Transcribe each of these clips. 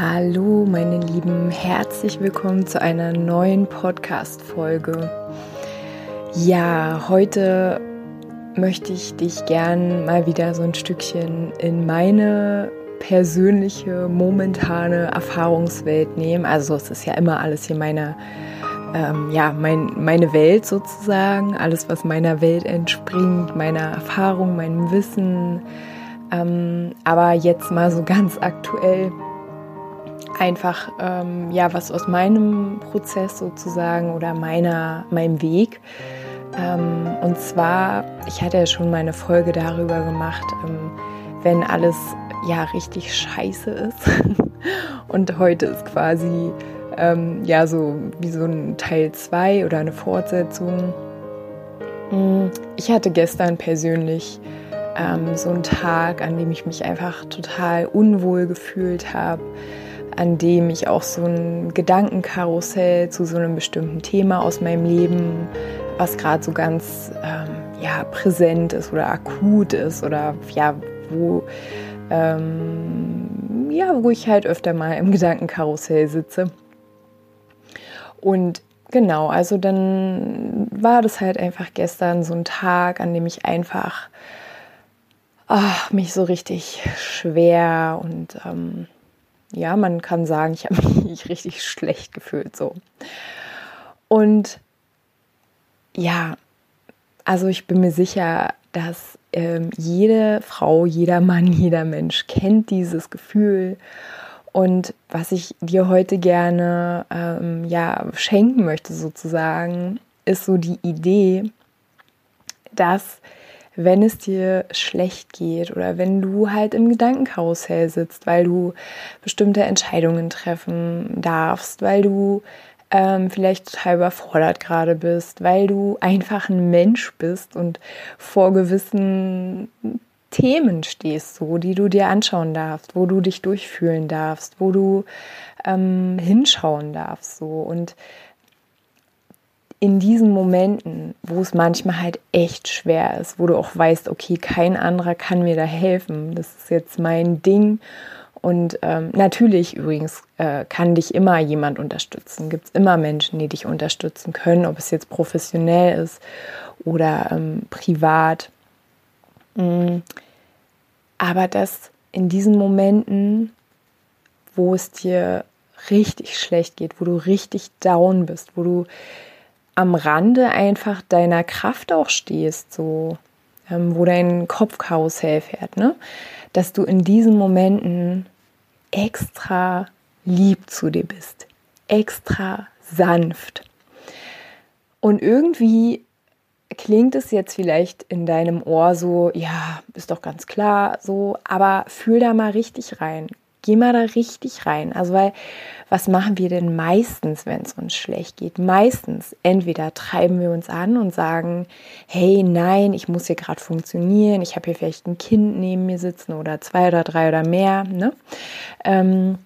Hallo meine Lieben, herzlich willkommen zu einer neuen Podcast-Folge. Ja, heute möchte ich dich gern mal wieder so ein Stückchen in meine persönliche, momentane Erfahrungswelt nehmen. Also es ist ja immer alles hier meine, ähm, ja, mein, meine Welt sozusagen, alles, was meiner Welt entspringt, meiner Erfahrung, meinem Wissen. Ähm, aber jetzt mal so ganz aktuell einfach ähm, ja was aus meinem Prozess sozusagen oder meiner meinem Weg. Ähm, und zwar, ich hatte ja schon mal eine Folge darüber gemacht, ähm, wenn alles ja richtig scheiße ist. und heute ist quasi ähm, ja so wie so ein Teil 2 oder eine Fortsetzung. Mm, ich hatte gestern persönlich ähm, so einen Tag, an dem ich mich einfach total unwohl gefühlt habe an dem ich auch so ein Gedankenkarussell zu so einem bestimmten Thema aus meinem Leben, was gerade so ganz ähm, ja, präsent ist oder akut ist oder ja, wo, ähm, ja, wo ich halt öfter mal im Gedankenkarussell sitze. Und genau, also dann war das halt einfach gestern so ein Tag, an dem ich einfach ach, mich so richtig schwer und ähm, ja, man kann sagen, ich habe mich richtig schlecht gefühlt so. Und ja, also ich bin mir sicher, dass ähm, jede Frau, jeder Mann, jeder Mensch kennt dieses Gefühl. Und was ich dir heute gerne ähm, ja, schenken möchte, sozusagen, ist so die Idee, dass wenn es dir schlecht geht oder wenn du halt im Gedankenkarussell sitzt, weil du bestimmte Entscheidungen treffen darfst, weil du ähm, vielleicht total überfordert gerade bist, weil du einfach ein Mensch bist und vor gewissen Themen stehst, so, die du dir anschauen darfst, wo du dich durchfühlen darfst, wo du ähm, hinschauen darfst, so. Und in diesen Momenten, wo es manchmal halt echt schwer ist, wo du auch weißt, okay, kein anderer kann mir da helfen, das ist jetzt mein Ding. Und ähm, natürlich übrigens äh, kann dich immer jemand unterstützen. Gibt es immer Menschen, die dich unterstützen können, ob es jetzt professionell ist oder ähm, privat. Mhm. Aber dass in diesen Momenten, wo es dir richtig schlecht geht, wo du richtig down bist, wo du am Rande einfach deiner Kraft auch stehst, so ähm, wo dein Kopfkarussell fährt, ne? dass du in diesen Momenten extra lieb zu dir bist, extra sanft. Und irgendwie klingt es jetzt vielleicht in deinem Ohr so, ja, ist doch ganz klar so, aber fühl da mal richtig rein. Geh mal da richtig rein. Also, weil, was machen wir denn meistens, wenn es uns schlecht geht? Meistens, entweder treiben wir uns an und sagen, hey, nein, ich muss hier gerade funktionieren, ich habe hier vielleicht ein Kind neben mir sitzen oder zwei oder drei oder mehr, ne? Ähm,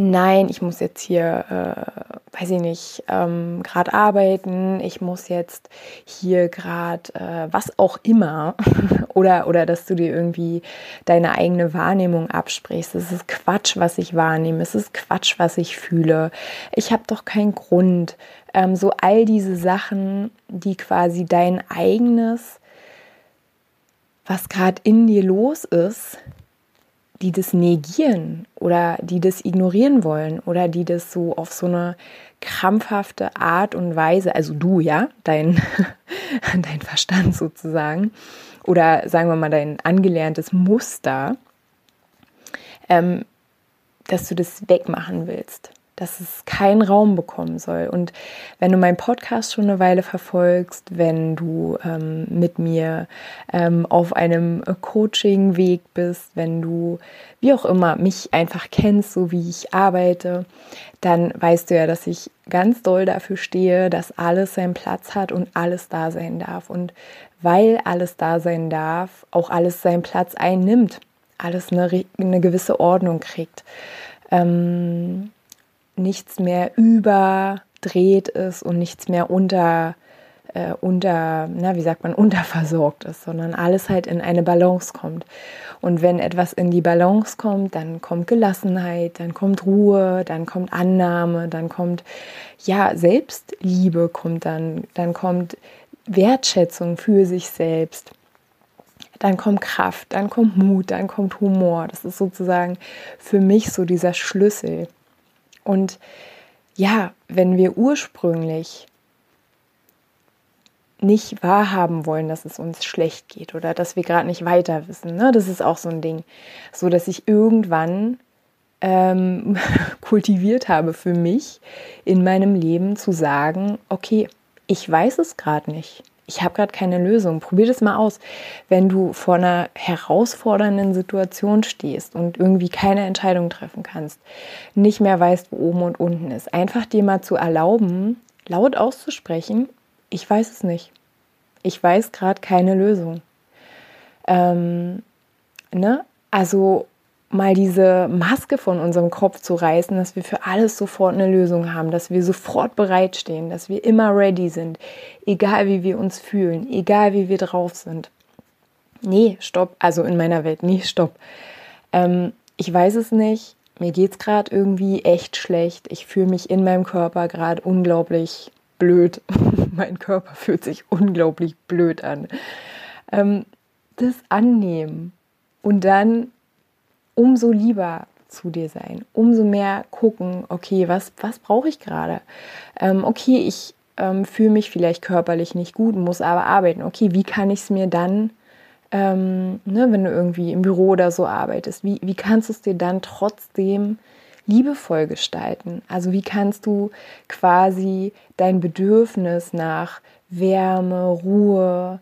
nein, ich muss jetzt hier, äh, weiß ich nicht, ähm, gerade arbeiten, ich muss jetzt hier gerade äh, was auch immer oder, oder dass du dir irgendwie deine eigene Wahrnehmung absprichst. Es ist Quatsch, was ich wahrnehme, es ist Quatsch, was ich fühle. Ich habe doch keinen Grund. Ähm, so all diese Sachen, die quasi dein eigenes, was gerade in dir los ist, die das negieren oder die das ignorieren wollen oder die das so auf so eine krampfhafte Art und Weise, also du, ja, dein, dein Verstand sozusagen, oder sagen wir mal dein angelerntes Muster, ähm, dass du das wegmachen willst, dass es keinen Raum bekommen soll. Und wenn du meinen Podcast schon eine Weile verfolgst, wenn du ähm, mit mir ähm, auf einem Coaching-Weg bist, wenn du, wie auch immer, mich einfach kennst, so wie ich arbeite, dann weißt du ja, dass ich ganz doll dafür stehe, dass alles seinen Platz hat und alles da sein darf. Und weil alles da sein darf, auch alles seinen Platz einnimmt, alles eine, eine gewisse Ordnung kriegt. Ähm, nichts mehr überdreht ist und nichts mehr unter, äh, unter, na, wie sagt man, unterversorgt ist, sondern alles halt in eine Balance kommt. Und wenn etwas in die Balance kommt, dann kommt Gelassenheit, dann kommt Ruhe, dann kommt Annahme, dann kommt, ja, Selbstliebe kommt dann, dann kommt Wertschätzung für sich selbst. Dann kommt Kraft, dann kommt Mut, dann kommt Humor. Das ist sozusagen für mich so dieser Schlüssel. Und ja, wenn wir ursprünglich nicht wahrhaben wollen, dass es uns schlecht geht oder dass wir gerade nicht weiter wissen, ne? das ist auch so ein Ding, so dass ich irgendwann ähm, kultiviert habe für mich in meinem Leben zu sagen, okay, ich weiß es gerade nicht ich habe gerade keine Lösung. Probier das mal aus. Wenn du vor einer herausfordernden Situation stehst und irgendwie keine Entscheidung treffen kannst, nicht mehr weißt, wo oben und unten ist, einfach dir mal zu erlauben, laut auszusprechen, ich weiß es nicht. Ich weiß gerade keine Lösung. Ähm, ne? Also mal diese Maske von unserem Kopf zu reißen, dass wir für alles sofort eine Lösung haben, dass wir sofort bereitstehen, dass wir immer ready sind, egal wie wir uns fühlen, egal wie wir drauf sind. Nee, stopp, also in meiner Welt, nee, stopp. Ähm, ich weiß es nicht, mir geht es gerade irgendwie echt schlecht, ich fühle mich in meinem Körper gerade unglaublich blöd. mein Körper fühlt sich unglaublich blöd an. Ähm, das annehmen und dann umso lieber zu dir sein, umso mehr gucken, okay, was, was brauche ich gerade? Ähm, okay, ich ähm, fühle mich vielleicht körperlich nicht gut, muss aber arbeiten. Okay, wie kann ich es mir dann, ähm, ne, wenn du irgendwie im Büro oder so arbeitest, wie, wie kannst du es dir dann trotzdem liebevoll gestalten? Also wie kannst du quasi dein Bedürfnis nach Wärme, Ruhe,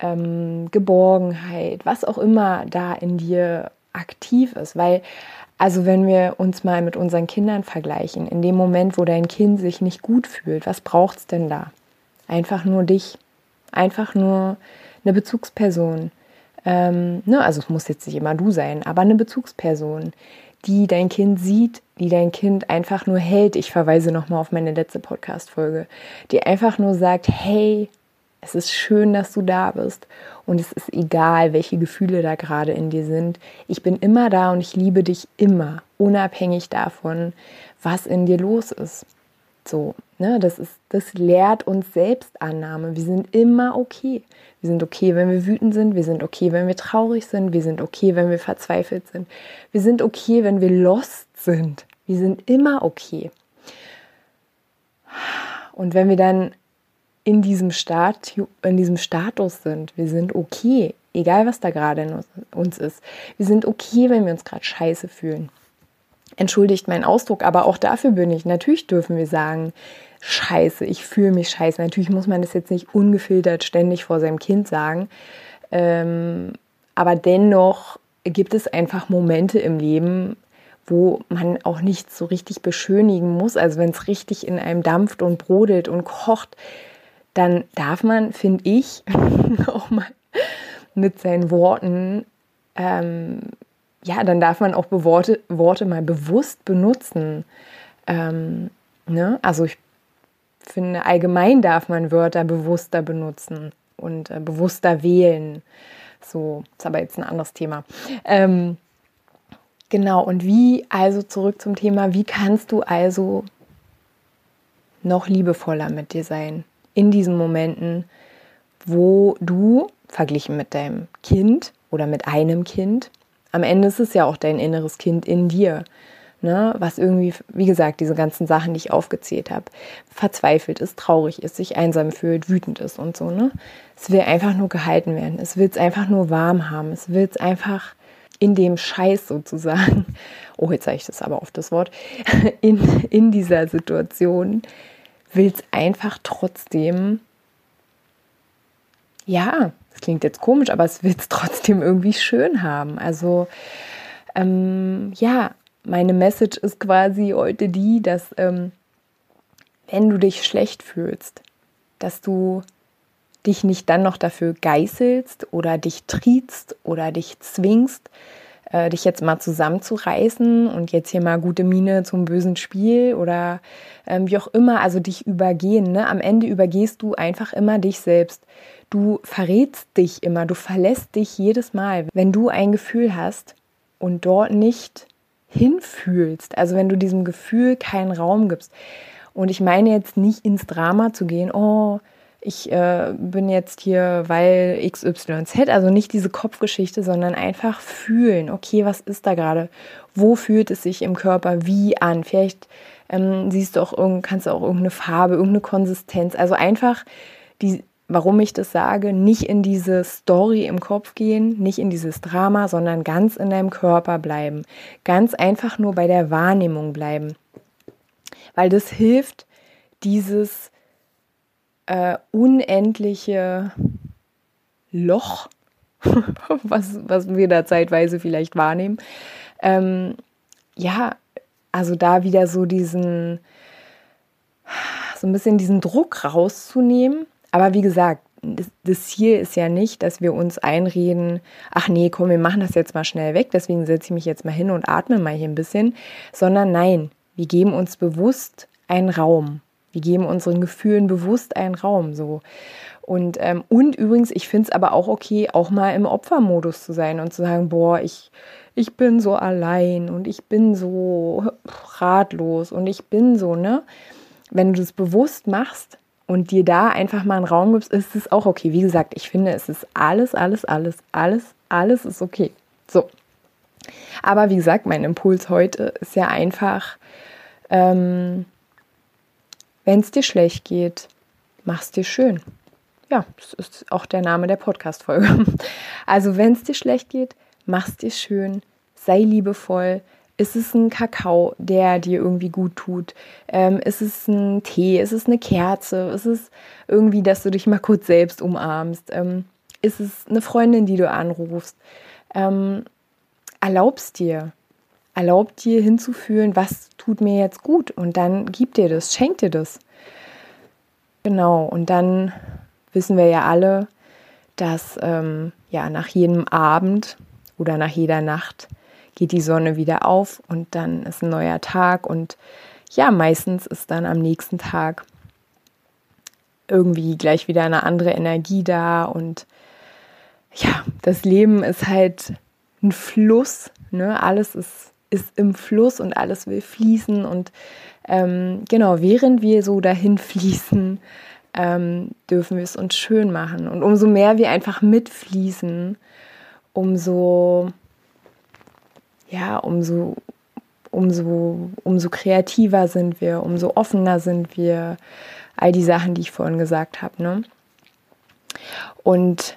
ähm, Geborgenheit, was auch immer da in dir aktiv ist. Weil, also wenn wir uns mal mit unseren Kindern vergleichen, in dem Moment, wo dein Kind sich nicht gut fühlt, was braucht es denn da? Einfach nur dich. Einfach nur eine Bezugsperson. Ähm, ne, also es muss jetzt nicht immer du sein, aber eine Bezugsperson, die dein Kind sieht, die dein Kind einfach nur hält. Ich verweise nochmal auf meine letzte Podcast-Folge, die einfach nur sagt, hey, es ist schön, dass du da bist und es ist egal, welche Gefühle da gerade in dir sind. Ich bin immer da und ich liebe dich immer, unabhängig davon, was in dir los ist. So, ne, das ist, das lehrt uns Selbstannahme. Wir sind immer okay. Wir sind okay, wenn wir wütend sind. Wir sind okay, wenn wir traurig sind. Wir sind okay, wenn wir verzweifelt sind. Wir sind okay, wenn wir lost sind. Wir sind immer okay. Und wenn wir dann in diesem, Stat, in diesem Status sind. Wir sind okay, egal was da gerade in uns ist. Wir sind okay, wenn wir uns gerade scheiße fühlen. Entschuldigt meinen Ausdruck, aber auch dafür bin ich. Natürlich dürfen wir sagen, scheiße, ich fühle mich scheiße. Natürlich muss man das jetzt nicht ungefiltert ständig vor seinem Kind sagen. Ähm, aber dennoch gibt es einfach Momente im Leben, wo man auch nichts so richtig beschönigen muss. Also wenn es richtig in einem dampft und brodelt und kocht, dann darf man, finde ich, auch mal mit seinen Worten, ähm, ja, dann darf man auch Worte, Worte mal bewusst benutzen. Ähm, ne? Also ich finde, allgemein darf man Wörter bewusster benutzen und äh, bewusster wählen. So, ist aber jetzt ein anderes Thema. Ähm, genau, und wie, also zurück zum Thema, wie kannst du also noch liebevoller mit dir sein? In diesen Momenten, wo du, verglichen mit deinem Kind oder mit einem Kind, am Ende ist es ja auch dein inneres Kind in dir, ne? was irgendwie, wie gesagt, diese ganzen Sachen, die ich aufgezählt habe, verzweifelt ist, traurig ist, sich einsam fühlt, wütend ist und so. Ne? Es will einfach nur gehalten werden, es will es einfach nur warm haben, es will es einfach in dem Scheiß sozusagen, oh, jetzt sage ich das aber auf das Wort, in, in dieser Situation, willst einfach trotzdem, ja, das klingt jetzt komisch, aber es will es trotzdem irgendwie schön haben. Also, ähm, ja, meine Message ist quasi heute die, dass ähm, wenn du dich schlecht fühlst, dass du dich nicht dann noch dafür geißelst oder dich triezt oder dich zwingst, äh, dich jetzt mal zusammenzureißen und jetzt hier mal gute Miene zum bösen Spiel oder ähm, wie auch immer, also dich übergehen. Ne? Am Ende übergehst du einfach immer dich selbst. Du verrätst dich immer, du verlässt dich jedes Mal. Wenn du ein Gefühl hast und dort nicht hinfühlst, also wenn du diesem Gefühl keinen Raum gibst. Und ich meine jetzt nicht ins Drama zu gehen, oh, ich äh, bin jetzt hier, weil XYZ, also nicht diese Kopfgeschichte, sondern einfach fühlen, okay, was ist da gerade? Wo fühlt es sich im Körper wie an? Vielleicht ähm, siehst du auch irgend, kannst du auch irgendeine Farbe, irgendeine Konsistenz. Also einfach die, warum ich das sage, nicht in diese Story im Kopf gehen, nicht in dieses Drama, sondern ganz in deinem Körper bleiben. Ganz einfach nur bei der Wahrnehmung bleiben. Weil das hilft, dieses äh, unendliche Loch, was, was wir da zeitweise vielleicht wahrnehmen, ähm, ja, also da wieder so diesen, so ein bisschen diesen Druck rauszunehmen. Aber wie gesagt, das Ziel ist ja nicht, dass wir uns einreden, ach nee, komm, wir machen das jetzt mal schnell weg, deswegen setze ich mich jetzt mal hin und atme mal hier ein bisschen, sondern nein, wir geben uns bewusst einen Raum. Wir geben unseren Gefühlen bewusst einen Raum so. Und, ähm, und übrigens, ich finde es aber auch okay, auch mal im Opfermodus zu sein und zu sagen, boah, ich, ich bin so allein und ich bin so ratlos und ich bin so, ne? Wenn du das bewusst machst und dir da einfach mal einen Raum gibst, ist es auch okay. Wie gesagt, ich finde, es ist alles, alles, alles, alles, alles ist okay. So. Aber wie gesagt, mein Impuls heute ist ja einfach, ähm, wenn es dir schlecht geht, mach's dir schön. Ja, das ist auch der Name der Podcast-Folge. Also, wenn es dir schlecht geht, mach's dir schön, sei liebevoll. Ist es ein Kakao, der dir irgendwie gut tut? Ähm, ist es ein Tee? Ist es eine Kerze? Ist es irgendwie, dass du dich mal kurz selbst umarmst? Ähm, ist es eine Freundin, die du anrufst? Ähm, erlaubst dir, erlaub dir hinzufühlen, was tut mir jetzt gut und dann gib dir das, schenk dir das. Genau, und dann wissen wir ja alle, dass ähm, ja nach jedem Abend oder nach jeder Nacht geht die Sonne wieder auf und dann ist ein neuer Tag und ja, meistens ist dann am nächsten Tag irgendwie gleich wieder eine andere Energie da und ja, das Leben ist halt ein Fluss, ne? Alles ist ist im Fluss und alles will fließen. Und ähm, genau, während wir so dahin fließen, ähm, dürfen wir es uns schön machen. Und umso mehr wir einfach mitfließen, umso, ja, umso, umso, umso kreativer sind wir, umso offener sind wir. All die Sachen, die ich vorhin gesagt habe. Ne? Und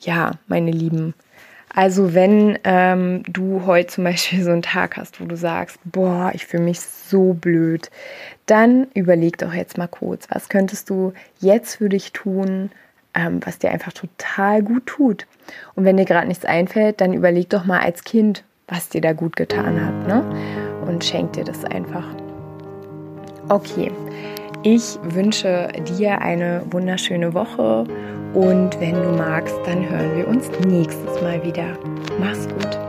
ja, meine Lieben, also wenn ähm, du heute zum Beispiel so einen Tag hast, wo du sagst, boah, ich fühle mich so blöd, dann überleg doch jetzt mal kurz, was könntest du jetzt für dich tun, ähm, was dir einfach total gut tut. Und wenn dir gerade nichts einfällt, dann überleg doch mal als Kind, was dir da gut getan hat, ne? Und schenk dir das einfach. Okay, ich wünsche dir eine wunderschöne Woche und wenn du magst, dann hören wir uns nächstes Mal wieder. Mach's gut.